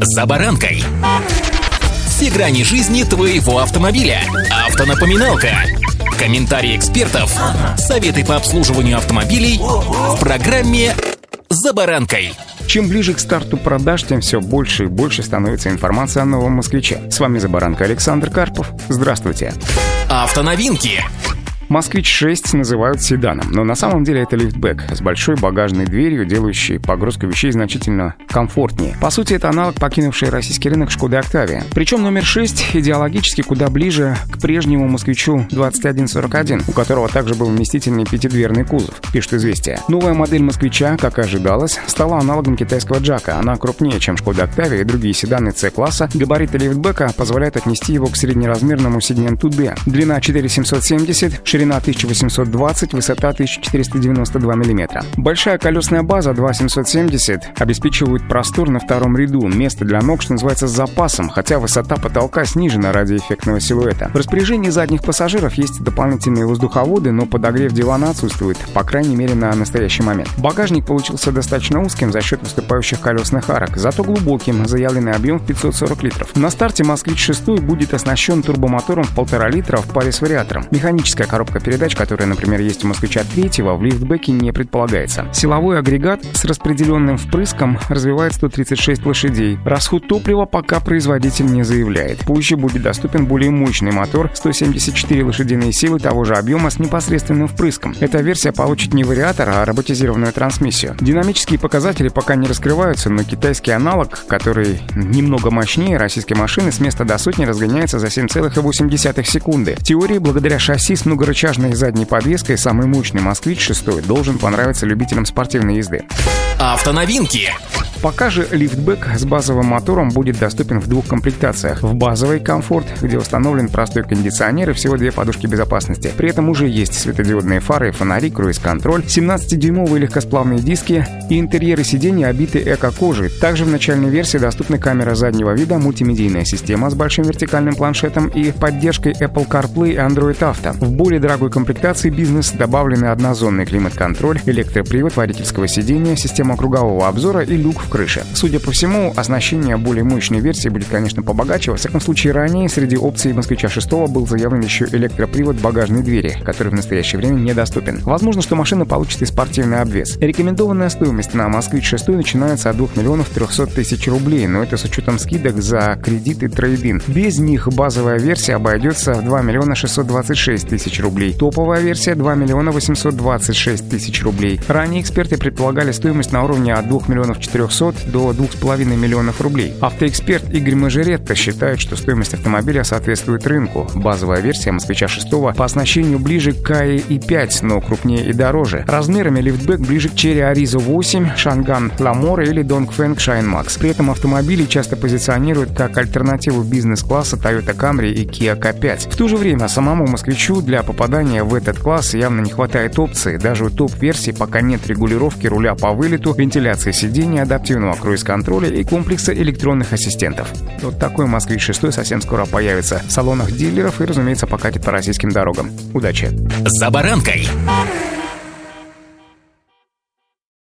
«За баранкой». Все грани жизни твоего автомобиля. Автонапоминалка. Комментарии экспертов. Советы по обслуживанию автомобилей в программе «За баранкой». Чем ближе к старту продаж, тем все больше и больше становится информация о новом москвиче. С вами «За баранкой» Александр Карпов. Здравствуйте. Автоновинки. «Москвич-6» называют седаном, но на самом деле это лифтбэк с большой багажной дверью, делающей погрузку вещей значительно комфортнее. По сути, это аналог покинувший российский рынок «Шкода Октавия». Причем номер 6 идеологически куда ближе к прежнему «Москвичу 2141», у которого также был вместительный пятидверный кузов, пишет «Известия». Новая модель «Москвича», как и ожидалось, стала аналогом китайского «Джака». Она крупнее, чем «Шкода Октавия» и другие седаны C-класса. Габариты лифтбека позволяют отнести его к среднеразмерному сегменту D. Длина 4770, ширина 1820, высота 1492 мм. Большая колесная база 2770 обеспечивает простор на втором ряду, место для ног, что называется, с запасом, хотя высота потолка снижена ради эффектного силуэта. В распоряжении задних пассажиров есть дополнительные воздуховоды, но подогрев дивана отсутствует, по крайней мере на настоящий момент. Багажник получился достаточно узким за счет выступающих колесных арок, зато глубоким, заявленный объем в 540 литров. На старте «Москвич-6» будет оснащен турбомотором в 1,5 литра в паре с вариатором. Механическая коробка коробка передач, которая, например, есть у москвича третьего, в лифтбеке не предполагается. Силовой агрегат с распределенным впрыском развивает 136 лошадей. Расход топлива пока производитель не заявляет. Позже будет доступен более мощный мотор 174 лошадиные силы того же объема с непосредственным впрыском. Эта версия получит не вариатор, а роботизированную трансмиссию. Динамические показатели пока не раскрываются, но китайский аналог, который немного мощнее российской машины, с места до сотни разгоняется за 7,8 секунды. В теории, благодаря шасси с многорычагом Двухрычажной задней подвеской самый мощный «Москвич» 6 должен понравиться любителям спортивной езды. Автоновинки. Пока же лифтбэк с базовым мотором будет доступен в двух комплектациях. В базовый комфорт, где установлен простой кондиционер и всего две подушки безопасности. При этом уже есть светодиодные фары, фонари, круиз-контроль, 17-дюймовые легкосплавные диски и интерьеры сидений обиты эко-кожей. Также в начальной версии доступны камера заднего вида, мультимедийная система с большим вертикальным планшетом и поддержкой Apple CarPlay и Android Auto. В более дорогой комплектации бизнес добавлены однозонный климат-контроль, электропривод водительского сидения, система кругового обзора и люк в крыше. Судя по всему, оснащение более мощной версии будет, конечно, побогаче. Во всяком случае, ранее среди опций «Москвича 6» был заявлен еще электропривод багажной двери, который в настоящее время недоступен. Возможно, что машина получит и спортивный обвес. Рекомендованная стоимость на «Москвич 6» начинается от 2 миллионов 300 тысяч рублей, но это с учетом скидок за кредиты трейдин. Без них базовая версия обойдется в 2 миллиона 626 тысяч рублей. Топовая версия 2 миллиона 826 тысяч рублей. Ранее эксперты предполагали стоимость на уровне от 2 миллионов 400 500 до 2,5 миллионов рублей. Автоэксперт Игорь Моржаретто считает, что стоимость автомобиля соответствует рынку. Базовая версия «Москвича 6» по оснащению ближе к Kaiyi E5, но крупнее и дороже. Размерами лифтбэк ближе к Chery Arrizo 8, Changan Lamore или Dongfeng Shine Max. При этом автомобили часто позиционируют как альтернативу бизнес-класса Toyota Camry и Kia K5. В то же время самому москвичу для попадания в этот класс явно не хватает опций. Даже у топ-версии пока нет регулировки руля по вылету, вентиляции сидений, адаптивного адаптивного круиз-контроля и комплекса электронных ассистентов. Вот такой «Москвич-6» совсем скоро появится в салонах дилеров и, разумеется, покатит по российским дорогам. Удачи! «За баранкой»